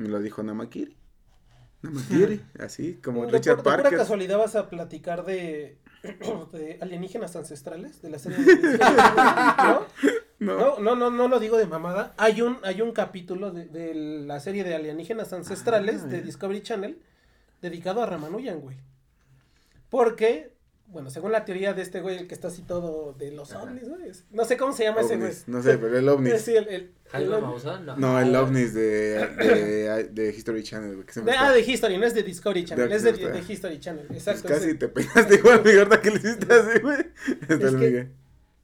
Me lo dijo Namakiri. [laughs] Namakiri, así como Richard por- de pura Parker. casualidad vas a platicar de, [clears throat] de alienígenas ancestrales, de la serie de [laughs] ¿no? No. No, no, no, lo digo de mamada. Hay un, hay un capítulo de, de la serie de alienígenas ancestrales Ah, de ya. Discovery Channel dedicado a Ramanujan, güey. Porque, bueno, según la teoría de este güey, el que está así todo de los Ajá. ovnis, güey. es- No sé cómo se llama ese güey. No sé, pero el ovnis. Sí, el, no. No, el Ah, ovnis de, [coughs] de, de History Channel. güey, que De- ah, de History, no es de Discovery Channel, De- es de, History Channel, Pues exacto. casi ese- te pegaste igual, mi gorda, que le hiciste así, güey. [laughs] Está el que-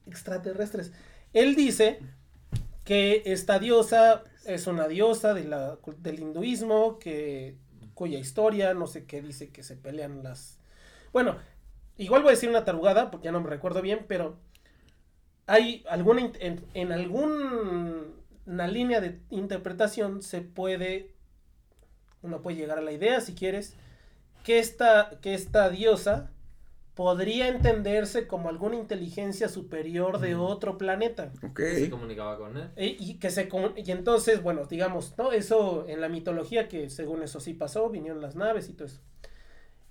extraterrestres. Él dice que esta diosa es una diosa de la, del hinduismo, que, cuya historia, no sé qué, dice que se pelean las... Bueno, igual voy a decir una tarugada, porque ya no me recuerdo bien, pero hay alguna, en, en alguna línea de interpretación se puede, uno puede llegar a la idea, si quieres, que esta, que esta diosa podría entenderse como alguna inteligencia superior de otro planeta. Ok. que se comunicaba con él. E- y que se y entonces, bueno, digamos, ¿no? Eso en la mitología que según eso sí pasó, vinieron las naves y todo eso.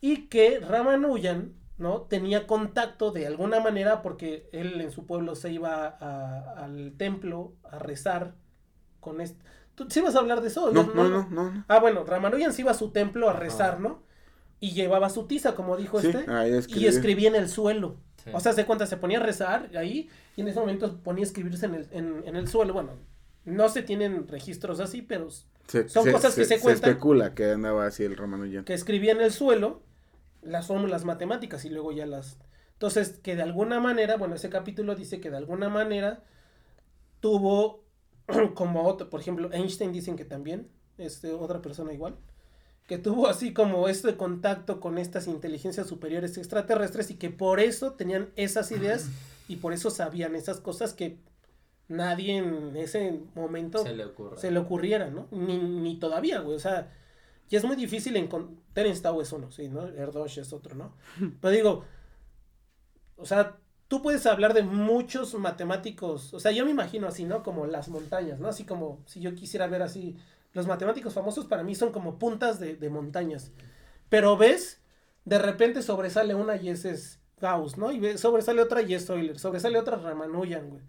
Y que Ramanujan, ¿no? Tenía contacto de alguna manera porque él en su pueblo se iba a- al templo a rezar con este. ¿Tú sí vas a hablar de eso? No, no, no, no. no. Ah, bueno, Ramanujan se iba a su templo a rezar, ¿no? Y llevaba su tiza, como dijo Sí, este. ahí Y escribí. escribía en el suelo. Sí. O sea, se cuenta, se ponía a rezar ahí y en ese momento ponía a escribirse en el, en, en el suelo. Bueno, no se tienen registros así, pero Se- son cosas que se cuentan. especula que andaba así el Ramanujan. que escribía en el suelo las fórmulas matemáticas y luego ya las... Entonces, que de alguna manera, bueno, ese capítulo dice que de alguna manera tuvo [clears throat] como otro, por ejemplo, Einstein dicen que también, este, otra persona igual, que tuvo así como este contacto con estas inteligencias superiores extraterrestres y que por eso tenían esas ideas y por eso sabían esas cosas que nadie en ese momento Se le ocurre. se le ocurriera, ¿no? Ni, ni todavía, güey, o sea, y es muy difícil encontrar, Terence Tao es uno, sí, ¿no? Erdosh es otro, ¿no? [laughs] Pero digo, o sea, tú puedes hablar de muchos matemáticos, o sea, yo me imagino así, ¿no? Como las montañas, ¿no? Así como si yo quisiera ver así, los matemáticos famosos para mí son como puntas de, de montañas, pero ves, de repente sobresale una y ese es Gauss, ¿no? Y ves, sobresale otra y es Euler, sobresale otra Ramanujan, güey.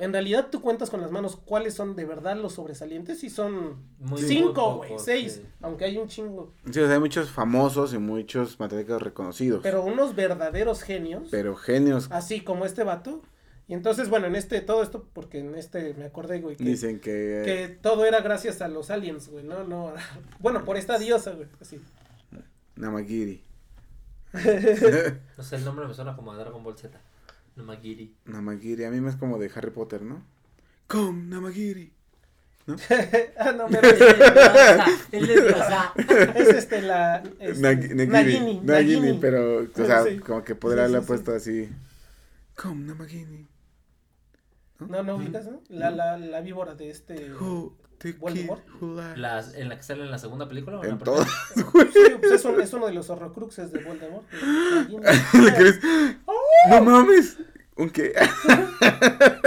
En realidad tú cuentas con las manos cuáles son de verdad los sobresalientes y son Muy, cinco, güey, seis, sí. aunque hay un chingo. Sí, o sea, hay muchos famosos y muchos matemáticos reconocidos. Pero, Pero unos verdaderos genios, genios así como este vato. Y entonces, bueno, en este, todo esto, porque en este me acordé, güey, que, dicen que... que todo era gracias a los aliens, güey, no, no, [laughs] bueno, por esta diosa, güey, así. Namagiri. [laughs] No sé, el nombre me suena como a Dragon Ball Z. Namagiri. Namagiri. A mí me es como de Harry Potter, ¿no? Come, Namagiri. [laughs] ah, no, me El de Diosa. es este, la... este, Nag- Nagini. Nagini, Nagini, Nagini. pero, o sea, Sí. como que podría Sí, sí, haberle sí. puesto así. Come, Namagini. No, no ubicas, ¿no? La, la, la víbora de este... Who the kid Voldemort. Las, ¿En la que sale en la segunda película? o en En la todas. primera? [laughs] Sí, pues es, un- es uno de los horrocruxes de Voldemort. [laughs] ¿Le crees? No mames. ¿Un qué? [laughs]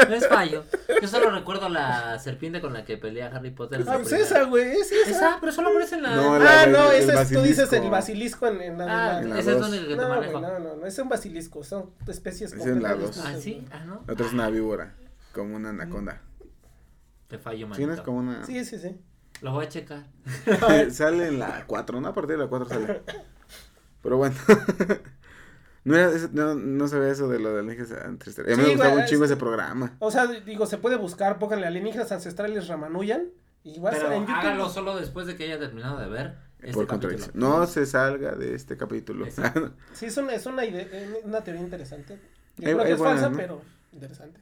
No es fallo. Yo solo recuerdo la serpiente con la que pelea Harry Potter. Ah, pues esa, güey, es esa. Esa, pero solo aparece en la. No, la- Ah, del- no, ese es, tú dices el basilisco en, en la... Ah, en la- ese es único que te No, no, no, no, es un basilisco, son especies Es en la dos. Ah, sí, ah, no. La otra es una víbora. Como una anaconda. Te fallo, no manito. como una. Sí, sí, sí. Lo voy a checar. [laughs] sale en la 4, ¿no? A partir de la 4 sale. [laughs] Pero bueno. No, era, eso- no, no sabía eso de lo de alienígenas ancestrales. A mí Sí, me gustaba un chingo es- ese programa. O sea, digo, se puede buscar, pónganle alienígenas ancestrales Ramanujan y vas Pero a en YouTube. hágalo solo después de que haya terminado de ver. Este por contradicción. No se salga de este capítulo. [laughs] Sí, es una, es una, idea, una teoría interesante. Yo Hay- creo que hay es falsa, ¿no? pero interesante.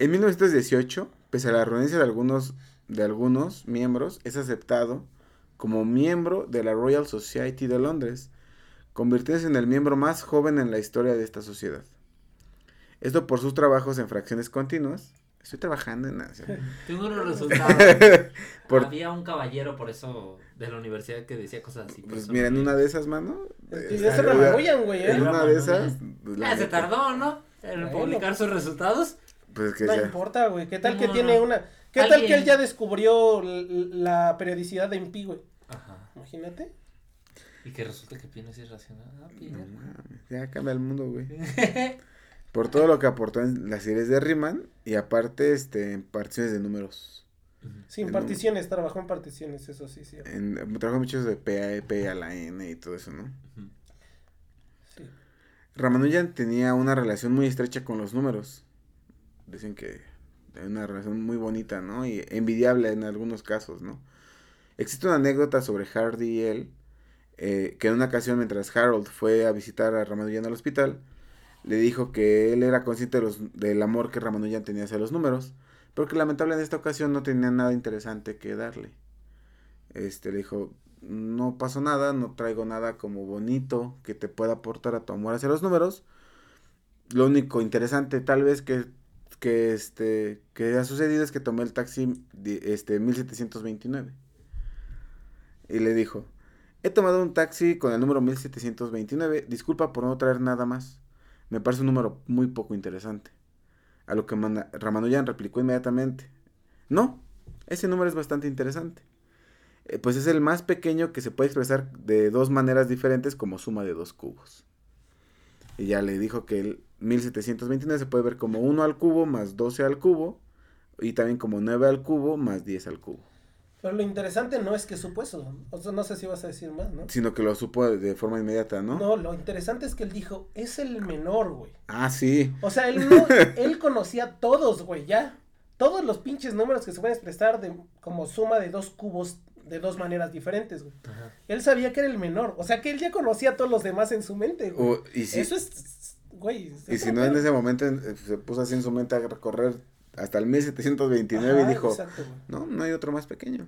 En 1918, pese a la renuncia de algunos, de algunos miembros, es aceptado como miembro de la Royal Society de Londres, convirtiéndose en el miembro más joven en la historia de esta sociedad. Esto por sus trabajos en fracciones continuas. Estoy trabajando en nada. [laughs] Tengo unos resultados. [laughs] Por- Había un caballero, por eso, de la universidad que decía cosas así. Pues mira, en una de esas, mano. Y eh, ese estaría- Ramanujan, güey, En ¿eh? una de esas. pues, Ah, se tardó, ¿no? En Bueno. publicar sus resultados. Pues que No ya. importa, güey. ¿Qué tal que No, tiene no. una... ¿Qué tal que él ya descubrió la periodicidad de pi, güey? Ajá. Imagínate. Y que resulta que Pino es irracional. Ah, Peter. No mames, ya cambia el mundo, güey. [laughs] Por todo lo que aportó en las series de Riemann y aparte este en particiones de números. Sin En particiones, trabajó en particiones, eso sí, sí. En, trabajó muchos de P a, P a la N y todo eso, ¿no? Sí. Ramanujan tenía una relación muy estrecha con los números. Dicen que hay una relación muy bonita, ¿no? Y envidiable en algunos casos, ¿no? Existe una anécdota sobre Hardy y él, eh, que en una ocasión mientras Harold fue a visitar a Ramanujan al hospital, le dijo que él era consciente de los, del amor que Ramanujan tenía hacia los números, pero que lamentablemente en esta ocasión no tenía nada interesante que darle. Este le dijo, no pasó nada, no traigo nada como bonito que te pueda aportar a tu amor hacia los números. Lo único interesante tal vez que, que, este, que ha sucedido es que tomé el taxi este, 1729. Y le dijo, he tomado un taxi con el número 1729, disculpa por no traer nada más. Me parece un número muy poco interesante. A lo que Ramanujan replicó inmediatamente, no, ese número es bastante interesante. Eh, pues es el más pequeño que se puede expresar de dos maneras diferentes como suma de dos cubos. Y ya le dijo que el 1729 se puede ver como 1 al cubo más 12 al cubo y también como 9 al cubo más 10 al cubo. Pero lo interesante no es que supo eso. O sea, no sé si vas a decir más, ¿no? Sino que lo supo de forma inmediata, ¿no? No, lo interesante es que él dijo, es el menor, güey. Ah, sí. O sea, él no, [laughs] él conocía todos, güey, ya. Todos los pinches números que se pueden expresar de, como suma de dos cubos de dos maneras diferentes, güey. Ajá. Él sabía que era el menor. O sea, que él ya conocía a todos los demás en su mente, güey. O- y si, Eso es, güey. es y si no en ese momento eh, se puso así en su mente a recorrer hasta el 1729 Ajá, y dijo, Exacto, güey. no, no hay otro más pequeño.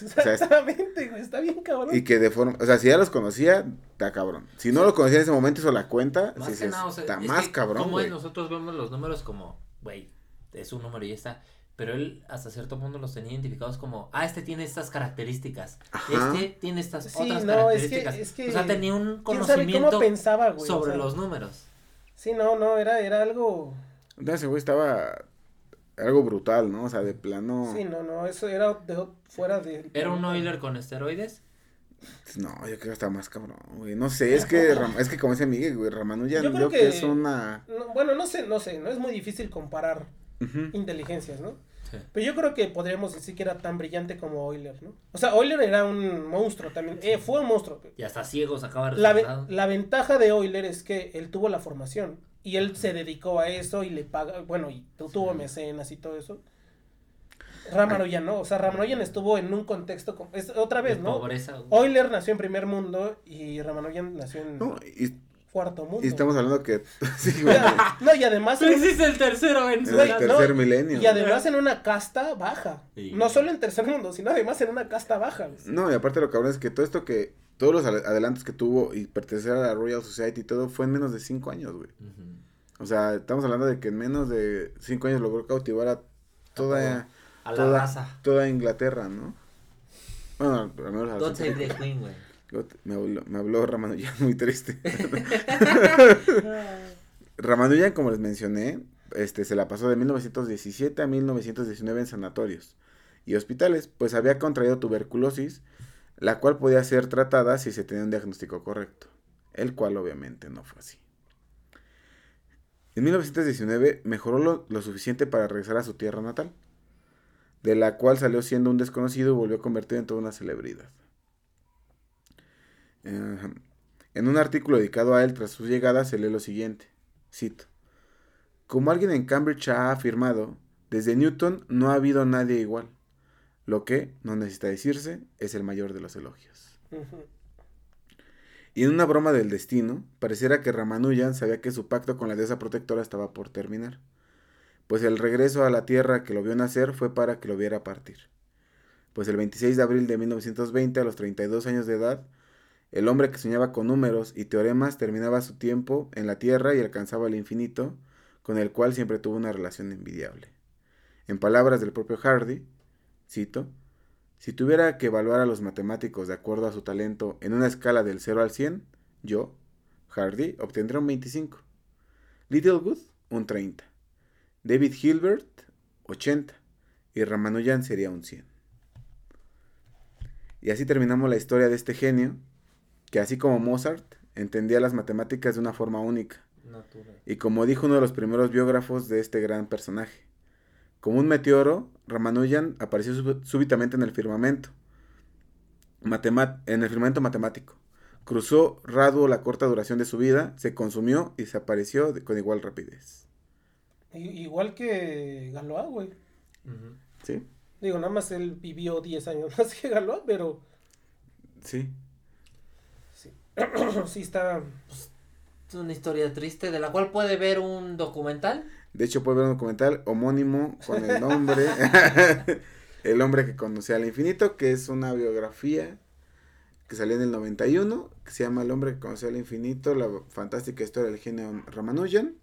Exactamente, güey. Está bien, cabrón. Y que de forma, o sea, si ya los conocía, está cabrón. Si no lo conocía en ese momento, hizo la cuenta, Más sí, que sí, nada, o sea, está es más que cabrón, como nosotros vemos los números como, güey, es un número y ya está. Pero él hasta cierto punto los tenía identificados como, ah, este tiene estas características. Ajá. Este tiene estas Sí, otras no, es que- características. es que o sea, tenía un ¿Quién sabe conocimiento cómo pensaba, güey? sobre O sea, los números. Sí, no, no, era, era algo... No, ese güey estaba algo brutal, ¿no? O sea, de plano. Sí, no, no, eso era de, fuera de... Era un Euler con esteroides. No, yo creo que está más cabrón, güey. No sé, es que, es que como dice Miguel, güey, Ramanujan, Yo yo, creo que... que- es una... No, bueno, no sé, no sé, no es muy difícil comparar inteligencias, ¿no? Sí. Pero yo creo que podríamos decir que era tan brillante como Euler, ¿no? O sea, Euler era un monstruo también, eh, fue un monstruo. Y hasta ciego sacaba La, ve- la ventaja de Euler es que él tuvo la formación y él se dedicó a eso y le paga, bueno, y tu- tuvo mecenas y todo eso. Ramanujan, ¿no? O sea, Ramanujan estuvo en un contexto, com- es, otra vez, ¿no? pobreza. Euler nació en primer mundo y Ramanujan nació en No, y, cuarto mundo. y estamos hablando que... [laughs] [laughs] sí, güey, No, y además... Un- existe el tercero en el no, tercer milenio. Y además en una casta baja. Sí. No solo en tercer mundo, sino además en una casta baja. No, y aparte lo cabrón es que todo esto que... Todos los ade- adelantos que tuvo y pertenecer a la Royal Society y todo fue en menos de cinco años, güey. O sea, estamos hablando de que en menos de cinco años logró cautivar a toda, A la toda, raza. toda Inglaterra, ¿no? Bueno, al menos a God save the Queen, güey. Me habló, me habló Ramanujan [laughs] muy triste. [laughs] Ramanujan, como les mencioné, este, se la pasó de 1917 a 1919 en sanatorios y hospitales, pues había contraído tuberculosis, la cual podía ser tratada si se tenía un diagnóstico correcto, el cual obviamente no fue así. En 1919 mejoró lo, suficiente para regresar a su tierra natal, de la cual salió siendo un desconocido y volvió a convertir en toda una celebridad. Eh, en un artículo dedicado a él tras su llegada se lee lo siguiente, cito, Como alguien en Cambridge ha afirmado, desde Newton no ha habido nadie igual, lo que, no necesita decirse, es el mayor de los elogios. Y en una broma del destino, pareciera que Ramanujan sabía que su pacto con la diosa protectora estaba por terminar, pues el regreso a la tierra que lo vio nacer fue para que lo viera partir. Pues el 26 de abril de 1920, a los 32 años de edad, El hombre que soñaba con números y teoremas terminaba su tiempo en la tierra y alcanzaba el infinito, con el cual siempre tuvo una relación envidiable. En palabras del propio Hardy, cito, si tuviera que evaluar a los matemáticos de acuerdo a su talento en una escala del 0 al 100, yo, Hardy, obtendría un 25. Littlewood, un 30. David Hilbert, 80. Y Ramanujan sería un 100. Y así terminamos la historia de este genio, que así como Mozart, entendía las matemáticas de una forma única. Natural. Y como dijo uno de los primeros biógrafos de este gran personaje, como un meteoro, Ramanujan apareció súbitamente en el firmamento, en el firmamento matemático. Cruzó raduo la corta duración de su vida, se consumió y desapareció de- con igual rapidez. Igual que Galois, güey. ¿Sí? Digo, nada más él vivió 10 años [laughs] más que Galois, pero Sí. sí, [clears throat] sí está... Es una historia triste de la cual puede ver un documental. De hecho, puede ver un documental homónimo con el nombre [laughs] [laughs] El hombre que conocía al infinito, que es una biografía que salió en el 91, que se llama El hombre que conocía al infinito, la fantástica historia del genio Ramanujan.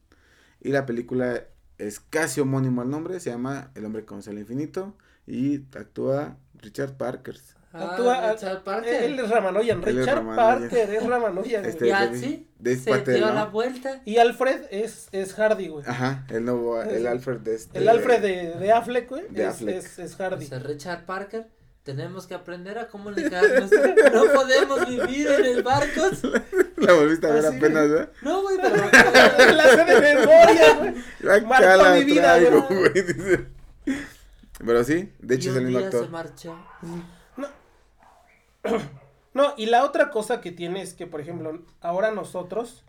Y la película es casi homónimo al nombre, se llama El hombre que conocía al infinito y actúa Richard Parker. Actúa- Ah, Richard Parker. Él es Ramanoyan, Él Richard Ramanoyan. Parker es Ramanoyan. Este- sí. Dave Se Patel, dio ¿no? la vuelta. Y Alfred es, es Hardy, güey. Ajá, el nuevo, el Alfred de este. El Alfred de, de Affleck, güey, De es, Affleck. es, es Hardy. Richard Parker. Tenemos que aprender a comunicarnos. no podemos vivir en el barco. [laughs] La volviste a ver Así, apenas, ¿verdad? No, güey, pero. [laughs] La sé de memoria, güey. Marcó la mi vida, traigo, güey. Pero sí, de hecho y es el mismo actor. se marchó. [clears throat] No, y la otra cosa que tiene es que, por ejemplo, ahora nosotros,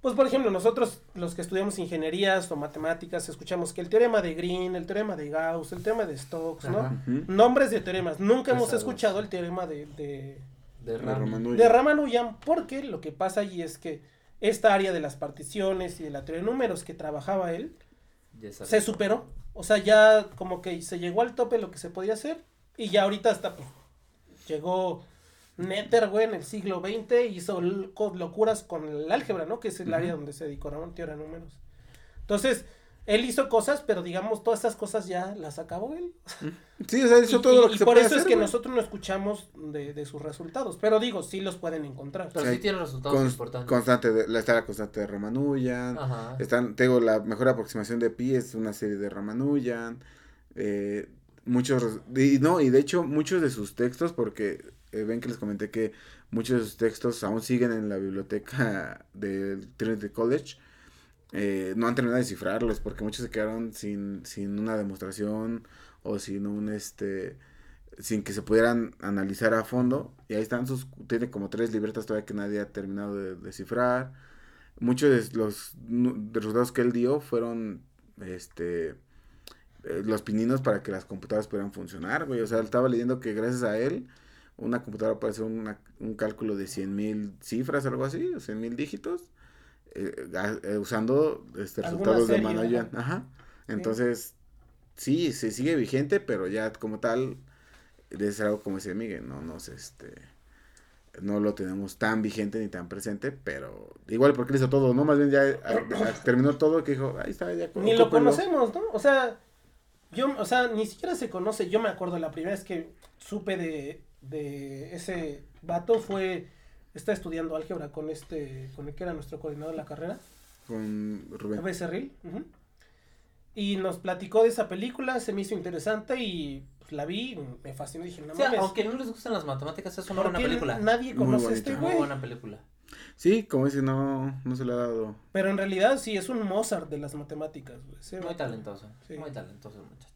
pues por ejemplo, nosotros los que estudiamos ingenierías o matemáticas, escuchamos que el teorema de Green, el teorema de Gauss, el teorema de Stokes, ¿no? Ajá. Nombres de teoremas. Nunca hemos escuchado el teorema de, de, De De Rami. Ramanujan. de Ramanujan, porque lo que pasa allí es que esta área de las particiones y de la teoría de números que trabajaba él, se superó. O sea, ya como que se llegó al tope lo que se podía hacer. Y ya ahorita hasta pues, llegó Nether, güey, en el siglo XX. y hizo locuras con el álgebra, ¿no? Que es el área donde se dedicó a teoría de números. Entonces, él hizo cosas, pero digamos, todas estas cosas ya las acabó él. Sí, o sea, hizo [laughs] y, todo y- lo que y se por puede eso es que güey. nosotros no escuchamos de, de sus resultados. Pero digo, sí los pueden encontrar. Pero Sí. sí tiene resultados Cons- importantes. constante, de, la, está la constante de Ramanujan. Ajá. Están, tengo la mejor aproximación de pi, es una serie de Ramanujan. eh, muchos, y no, y de hecho muchos de sus textos, porque eh, ven que les comenté que muchos de sus textos aún siguen en la biblioteca [laughs] del Trinity College. eh, no han terminado de descifrarlos porque muchos se quedaron sin, sin una demostración o sin un este sin que se pudieran analizar a fondo y ahí están sus tiene como tres libretas todavía que nadie ha terminado de descifrar muchos de los de resultados que él dio fueron este eh, los pininos para que las computadoras pudieran funcionar, güey. O sea, estaba leyendo que gracias a él una computadora puede hacer una- un cálculo de 100.000 cifras, algo así, o 100.000 dígitos, eh, eh, usando este, resultados de Manoyan. ajá. Ajá. Entonces, sí, se sigue vigente, pero ya como tal, es algo como dice Miguel, no nos, este, no lo tenemos tan vigente ni tan presente, pero igual porque él hizo todo, ¿no? Más bien ya a- a- terminó todo que dijo, ahí está, ya Ni lo ocúpenlo". conocemos, ¿no? O sea, yo, o sea, ni siquiera se conoce. Yo me acuerdo la primera vez que supe de, de ese vato fue, está estudiando álgebra con este, con el que era nuestro coordinador de la carrera, Con Rubén. a Becerril. ujú. Y nos platicó de esa película, se me hizo interesante y pues, la vi, me fascinó, dije, no O sea, mames. aunque no les gustan las matemáticas, es una ¿por buena película. nadie conoce a este Muy güey? buena película. Sí, como dice, no, no se le ha dado. Pero en realidad sí, es un Mozart de las matemáticas. güey. Ese Muy talentoso. Sí. Muy talentoso el muchacho.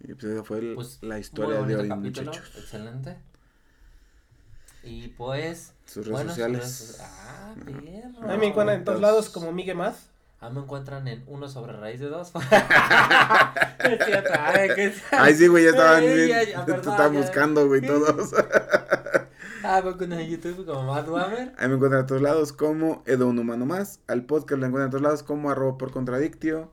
Y pues esa fue el- Pues, la historia de hoy, capítulo, muchachos. Excelente. Y pues. Sus redes bueno, sus sociales. redes- Ah, perro. A mí me encuentran en todos lados como Miguel Maz. A mí me encuentran en uno sobre raíz de dos. [laughs] Ay, sí, güey, ya estaban Ay, bien. ya, ya, te perdón, estaban ya. buscando, güey, todos. [laughs] Ah, me encuentran en YouTube como Matt Wammer. Ahí me encuentran a todos lados como Edo Un Humano Más. Al podcast lo encuentran a todos lados como arroba por contradictio.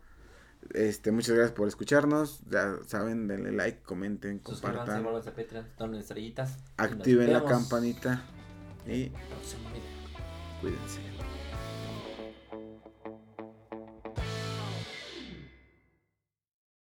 Este, muchas gracias por escucharnos. Ya saben, denle like, comenten, Suscríbanse, compartan. vuelvan a Patreon, donen estrellitas. Activen la campanita. Y No se olviden. cuídense.